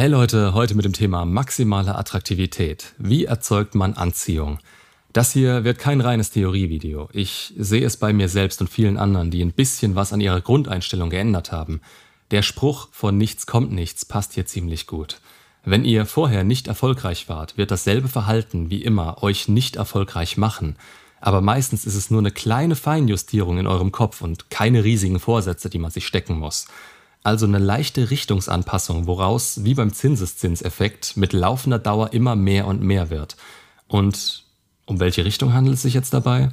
Hey Leute, heute mit dem Thema maximale Attraktivität. Wie erzeugt man Anziehung? Das hier wird kein reines Theorievideo. Ich sehe es bei mir selbst und vielen anderen, die ein bisschen was an ihrer Grundeinstellung geändert haben. Der Spruch von nichts kommt nichts passt hier ziemlich gut. Wenn ihr vorher nicht erfolgreich wart, wird dasselbe Verhalten wie immer euch nicht erfolgreich machen. Aber meistens ist es nur eine kleine Feinjustierung in eurem Kopf und keine riesigen Vorsätze, die man sich stecken muss. Also eine leichte Richtungsanpassung, woraus, wie beim Zinseszinseffekt, mit laufender Dauer immer mehr und mehr wird. Und um welche Richtung handelt es sich jetzt dabei?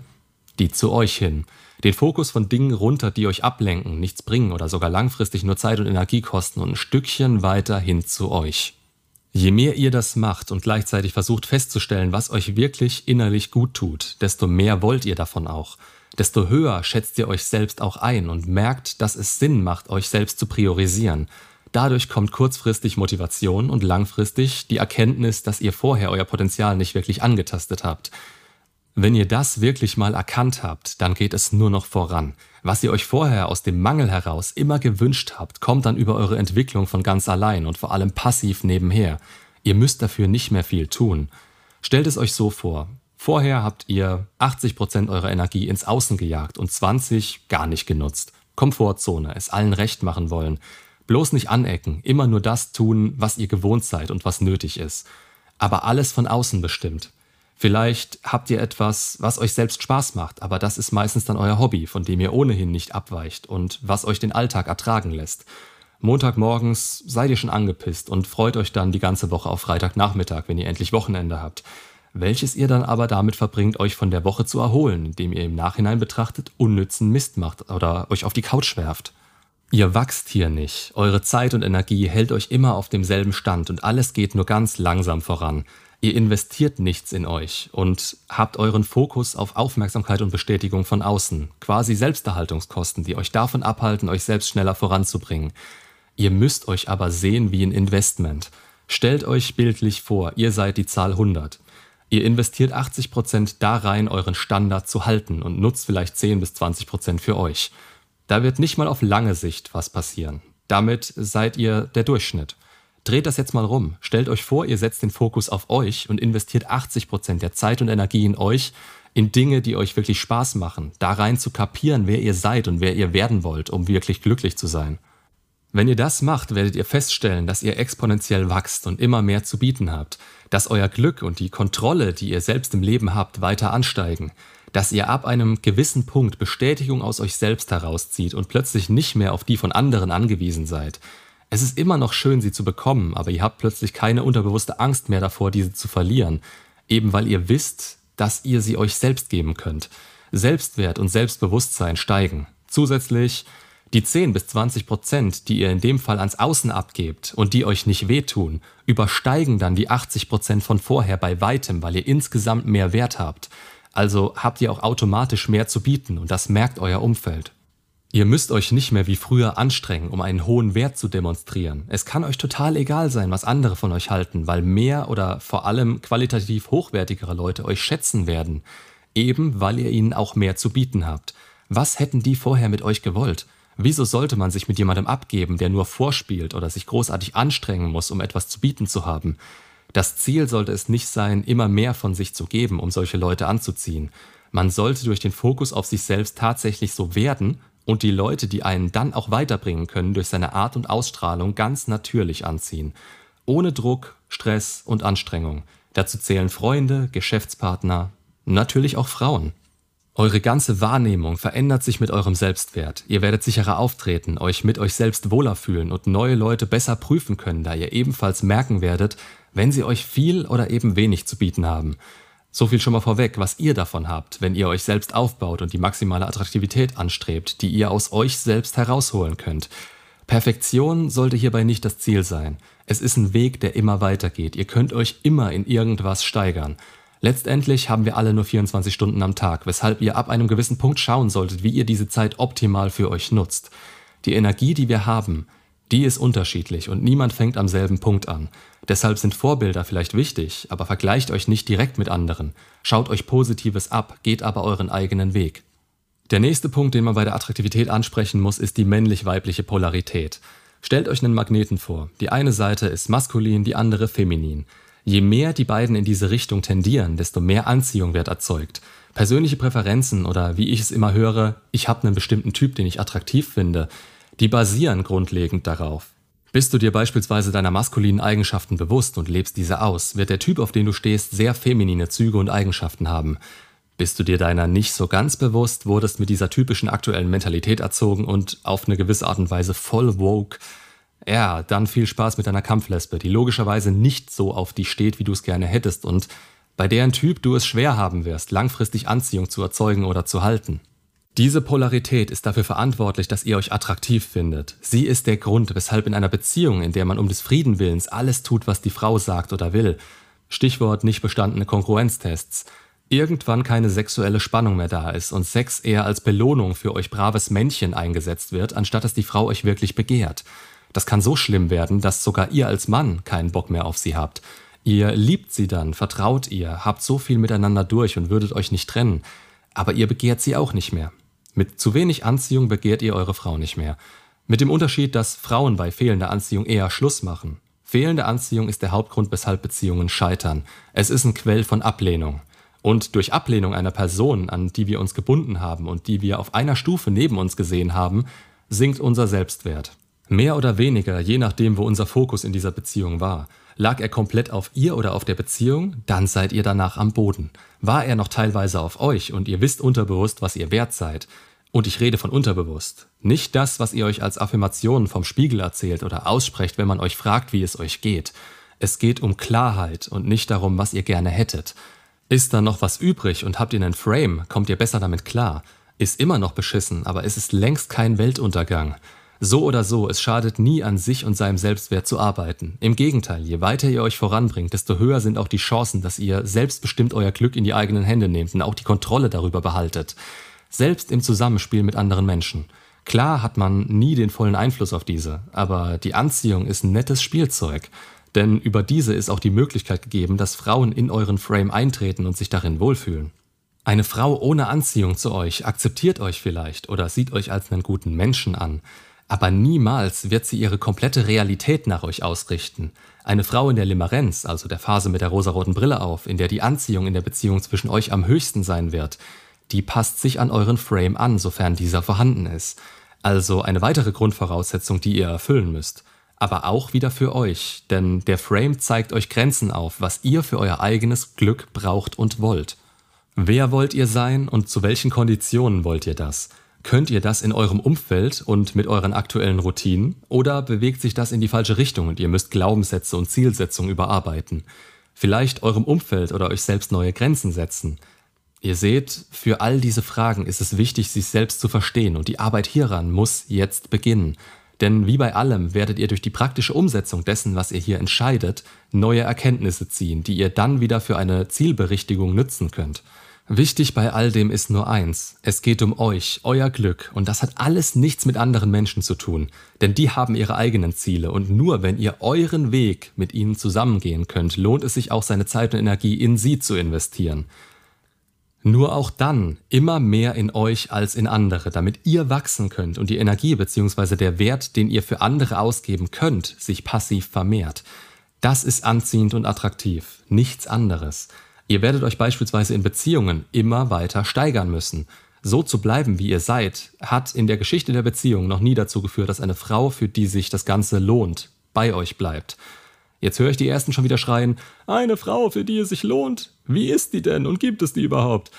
Die zu euch hin. Den Fokus von Dingen runter, die euch ablenken, nichts bringen oder sogar langfristig nur Zeit und Energie kosten und ein Stückchen weiter hin zu euch. Je mehr ihr das macht und gleichzeitig versucht festzustellen, was euch wirklich innerlich gut tut, desto mehr wollt ihr davon auch. Desto höher schätzt ihr euch selbst auch ein und merkt, dass es Sinn macht, euch selbst zu priorisieren. Dadurch kommt kurzfristig Motivation und langfristig die Erkenntnis, dass ihr vorher euer Potenzial nicht wirklich angetastet habt. Wenn ihr das wirklich mal erkannt habt, dann geht es nur noch voran. Was ihr euch vorher aus dem Mangel heraus immer gewünscht habt, kommt dann über eure Entwicklung von ganz allein und vor allem passiv nebenher. Ihr müsst dafür nicht mehr viel tun. Stellt es euch so vor. Vorher habt ihr 80% eurer Energie ins Außen gejagt und 20 gar nicht genutzt. Komfortzone, es allen recht machen wollen. Bloß nicht anecken, immer nur das tun, was ihr gewohnt seid und was nötig ist. Aber alles von außen bestimmt. Vielleicht habt ihr etwas, was euch selbst Spaß macht, aber das ist meistens dann euer Hobby, von dem ihr ohnehin nicht abweicht und was euch den Alltag ertragen lässt. Montagmorgens seid ihr schon angepisst und freut euch dann die ganze Woche auf Freitagnachmittag, wenn ihr endlich Wochenende habt. Welches ihr dann aber damit verbringt, euch von der Woche zu erholen, indem ihr im Nachhinein betrachtet unnützen Mist macht oder euch auf die Couch werft. Ihr wachst hier nicht, eure Zeit und Energie hält euch immer auf demselben Stand und alles geht nur ganz langsam voran. Ihr investiert nichts in euch und habt euren Fokus auf Aufmerksamkeit und Bestätigung von außen, quasi Selbsterhaltungskosten, die euch davon abhalten, euch selbst schneller voranzubringen. Ihr müsst euch aber sehen wie ein Investment. Stellt euch bildlich vor, ihr seid die Zahl 100. Ihr investiert 80 Prozent da rein, euren Standard zu halten und nutzt vielleicht 10 bis 20 Prozent für euch. Da wird nicht mal auf lange Sicht was passieren. Damit seid ihr der Durchschnitt. Dreht das jetzt mal rum. Stellt euch vor, ihr setzt den Fokus auf euch und investiert 80% der Zeit und Energie in euch, in Dinge, die euch wirklich Spaß machen, da rein zu kapieren, wer ihr seid und wer ihr werden wollt, um wirklich glücklich zu sein. Wenn ihr das macht, werdet ihr feststellen, dass ihr exponentiell wachst und immer mehr zu bieten habt, dass euer Glück und die Kontrolle, die ihr selbst im Leben habt, weiter ansteigen, dass ihr ab einem gewissen Punkt Bestätigung aus euch selbst herauszieht und plötzlich nicht mehr auf die von anderen angewiesen seid, es ist immer noch schön, sie zu bekommen, aber ihr habt plötzlich keine unterbewusste Angst mehr davor, diese zu verlieren, eben weil ihr wisst, dass ihr sie euch selbst geben könnt. Selbstwert und Selbstbewusstsein steigen. Zusätzlich die 10 bis 20 Prozent, die ihr in dem Fall ans Außen abgebt und die euch nicht wehtun, übersteigen dann die 80 Prozent von vorher bei weitem, weil ihr insgesamt mehr Wert habt. Also habt ihr auch automatisch mehr zu bieten und das merkt euer Umfeld. Ihr müsst euch nicht mehr wie früher anstrengen, um einen hohen Wert zu demonstrieren. Es kann euch total egal sein, was andere von euch halten, weil mehr oder vor allem qualitativ hochwertigere Leute euch schätzen werden, eben weil ihr ihnen auch mehr zu bieten habt. Was hätten die vorher mit euch gewollt? Wieso sollte man sich mit jemandem abgeben, der nur vorspielt oder sich großartig anstrengen muss, um etwas zu bieten zu haben? Das Ziel sollte es nicht sein, immer mehr von sich zu geben, um solche Leute anzuziehen. Man sollte durch den Fokus auf sich selbst tatsächlich so werden und die Leute, die einen dann auch weiterbringen können, durch seine Art und Ausstrahlung ganz natürlich anziehen. Ohne Druck, Stress und Anstrengung. Dazu zählen Freunde, Geschäftspartner, natürlich auch Frauen. Eure ganze Wahrnehmung verändert sich mit eurem Selbstwert. Ihr werdet sicherer auftreten, euch mit euch selbst wohler fühlen und neue Leute besser prüfen können, da ihr ebenfalls merken werdet, wenn sie euch viel oder eben wenig zu bieten haben. So viel schon mal vorweg, was ihr davon habt, wenn ihr euch selbst aufbaut und die maximale Attraktivität anstrebt, die ihr aus euch selbst herausholen könnt. Perfektion sollte hierbei nicht das Ziel sein. Es ist ein Weg, der immer weitergeht. Ihr könnt euch immer in irgendwas steigern. Letztendlich haben wir alle nur 24 Stunden am Tag, weshalb ihr ab einem gewissen Punkt schauen solltet, wie ihr diese Zeit optimal für euch nutzt. Die Energie, die wir haben, die ist unterschiedlich und niemand fängt am selben Punkt an. Deshalb sind Vorbilder vielleicht wichtig, aber vergleicht euch nicht direkt mit anderen. Schaut euch Positives ab, geht aber euren eigenen Weg. Der nächste Punkt, den man bei der Attraktivität ansprechen muss, ist die männlich-weibliche Polarität. Stellt euch einen Magneten vor. Die eine Seite ist maskulin, die andere feminin. Je mehr die beiden in diese Richtung tendieren, desto mehr Anziehung wird erzeugt. Persönliche Präferenzen oder wie ich es immer höre, ich habe einen bestimmten Typ, den ich attraktiv finde, die basieren grundlegend darauf. Bist du dir beispielsweise deiner maskulinen Eigenschaften bewusst und lebst diese aus, wird der Typ, auf den du stehst, sehr feminine Züge und Eigenschaften haben. Bist du dir deiner nicht so ganz bewusst, wurdest mit dieser typischen aktuellen Mentalität erzogen und auf eine gewisse Art und Weise voll woke, ja, dann viel Spaß mit deiner Kampflesbe, die logischerweise nicht so auf dich steht, wie du es gerne hättest und bei deren Typ du es schwer haben wirst, langfristig Anziehung zu erzeugen oder zu halten. Diese Polarität ist dafür verantwortlich, dass ihr euch attraktiv findet. Sie ist der Grund, weshalb in einer Beziehung, in der man um des Frieden willens alles tut, was die Frau sagt oder will, Stichwort nicht bestandene Konkurrenztests, irgendwann keine sexuelle Spannung mehr da ist und Sex eher als Belohnung für euch braves Männchen eingesetzt wird, anstatt dass die Frau euch wirklich begehrt. Das kann so schlimm werden, dass sogar ihr als Mann keinen Bock mehr auf sie habt. Ihr liebt sie dann, vertraut ihr, habt so viel miteinander durch und würdet euch nicht trennen, aber ihr begehrt sie auch nicht mehr. Mit zu wenig Anziehung begehrt ihr eure Frau nicht mehr. Mit dem Unterschied, dass Frauen bei fehlender Anziehung eher Schluss machen. Fehlende Anziehung ist der Hauptgrund, weshalb Beziehungen scheitern. Es ist ein Quell von Ablehnung. Und durch Ablehnung einer Person, an die wir uns gebunden haben und die wir auf einer Stufe neben uns gesehen haben, sinkt unser Selbstwert. Mehr oder weniger, je nachdem, wo unser Fokus in dieser Beziehung war. Lag er komplett auf ihr oder auf der Beziehung, dann seid ihr danach am Boden. War er noch teilweise auf euch und ihr wisst unterbewusst, was ihr wert seid. Und ich rede von unterbewusst. Nicht das, was ihr euch als Affirmationen vom Spiegel erzählt oder aussprecht, wenn man euch fragt, wie es euch geht. Es geht um Klarheit und nicht darum, was ihr gerne hättet. Ist da noch was übrig und habt ihr einen Frame, kommt ihr besser damit klar. Ist immer noch beschissen, aber es ist längst kein Weltuntergang. So oder so, es schadet nie an sich und seinem Selbstwert zu arbeiten. Im Gegenteil, je weiter ihr euch voranbringt, desto höher sind auch die Chancen, dass ihr selbstbestimmt euer Glück in die eigenen Hände nehmt und auch die Kontrolle darüber behaltet. Selbst im Zusammenspiel mit anderen Menschen. Klar hat man nie den vollen Einfluss auf diese, aber die Anziehung ist ein nettes Spielzeug. Denn über diese ist auch die Möglichkeit gegeben, dass Frauen in euren Frame eintreten und sich darin wohlfühlen. Eine Frau ohne Anziehung zu euch akzeptiert euch vielleicht oder sieht euch als einen guten Menschen an, aber niemals wird sie ihre komplette Realität nach euch ausrichten. Eine Frau in der Limerenz, also der Phase mit der rosaroten Brille auf, in der die Anziehung in der Beziehung zwischen euch am höchsten sein wird, die passt sich an euren Frame an, sofern dieser vorhanden ist. Also eine weitere Grundvoraussetzung, die ihr erfüllen müsst aber auch wieder für euch, denn der Frame zeigt euch Grenzen auf, was ihr für euer eigenes Glück braucht und wollt. Wer wollt ihr sein und zu welchen Konditionen wollt ihr das? Könnt ihr das in eurem Umfeld und mit euren aktuellen Routinen oder bewegt sich das in die falsche Richtung und ihr müsst Glaubenssätze und Zielsetzungen überarbeiten? Vielleicht eurem Umfeld oder euch selbst neue Grenzen setzen? Ihr seht, für all diese Fragen ist es wichtig, sich selbst zu verstehen und die Arbeit hieran muss jetzt beginnen. Denn wie bei allem werdet ihr durch die praktische Umsetzung dessen, was ihr hier entscheidet, neue Erkenntnisse ziehen, die ihr dann wieder für eine Zielberichtigung nützen könnt. Wichtig bei all dem ist nur eins, es geht um euch, euer Glück, und das hat alles nichts mit anderen Menschen zu tun, denn die haben ihre eigenen Ziele, und nur wenn ihr euren Weg mit ihnen zusammengehen könnt, lohnt es sich auch seine Zeit und Energie in sie zu investieren. Nur auch dann immer mehr in euch als in andere, damit ihr wachsen könnt und die Energie bzw. der Wert, den ihr für andere ausgeben könnt, sich passiv vermehrt. Das ist anziehend und attraktiv, nichts anderes. Ihr werdet euch beispielsweise in Beziehungen immer weiter steigern müssen. So zu bleiben, wie ihr seid, hat in der Geschichte der Beziehung noch nie dazu geführt, dass eine Frau, für die sich das Ganze lohnt, bei euch bleibt. Jetzt höre ich die ersten schon wieder schreien, eine Frau, für die es sich lohnt. Wie ist die denn und gibt es die überhaupt?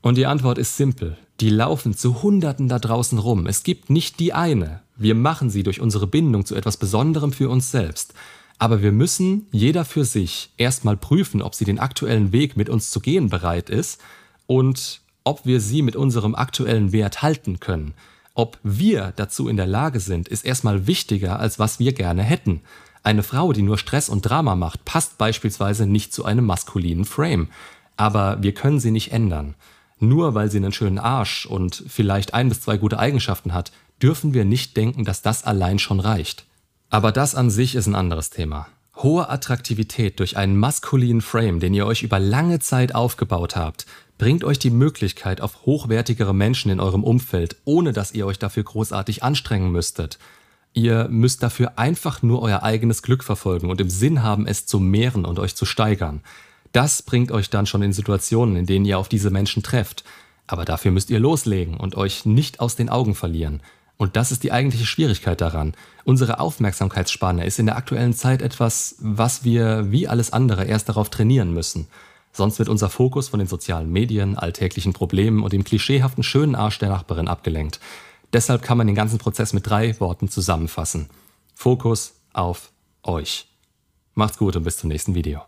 Und die Antwort ist simpel. Die laufen zu Hunderten da draußen rum. Es gibt nicht die eine. Wir machen sie durch unsere Bindung zu etwas Besonderem für uns selbst. Aber wir müssen, jeder für sich, erstmal prüfen, ob sie den aktuellen Weg mit uns zu gehen bereit ist und ob wir sie mit unserem aktuellen Wert halten können. Ob wir dazu in der Lage sind, ist erstmal wichtiger, als was wir gerne hätten. Eine Frau, die nur Stress und Drama macht, passt beispielsweise nicht zu einem maskulinen Frame. Aber wir können sie nicht ändern. Nur weil sie einen schönen Arsch und vielleicht ein bis zwei gute Eigenschaften hat, dürfen wir nicht denken, dass das allein schon reicht. Aber das an sich ist ein anderes Thema. Hohe Attraktivität durch einen maskulinen Frame, den ihr euch über lange Zeit aufgebaut habt, bringt euch die Möglichkeit auf hochwertigere Menschen in eurem Umfeld, ohne dass ihr euch dafür großartig anstrengen müsstet. Ihr müsst dafür einfach nur euer eigenes Glück verfolgen und im Sinn haben, es zu mehren und euch zu steigern. Das bringt euch dann schon in Situationen, in denen ihr auf diese Menschen trefft. Aber dafür müsst ihr loslegen und euch nicht aus den Augen verlieren. Und das ist die eigentliche Schwierigkeit daran. Unsere Aufmerksamkeitsspanne ist in der aktuellen Zeit etwas, was wir wie alles andere erst darauf trainieren müssen. Sonst wird unser Fokus von den sozialen Medien, alltäglichen Problemen und dem klischeehaften schönen Arsch der Nachbarin abgelenkt. Deshalb kann man den ganzen Prozess mit drei Worten zusammenfassen. Fokus auf euch. Macht's gut und bis zum nächsten Video.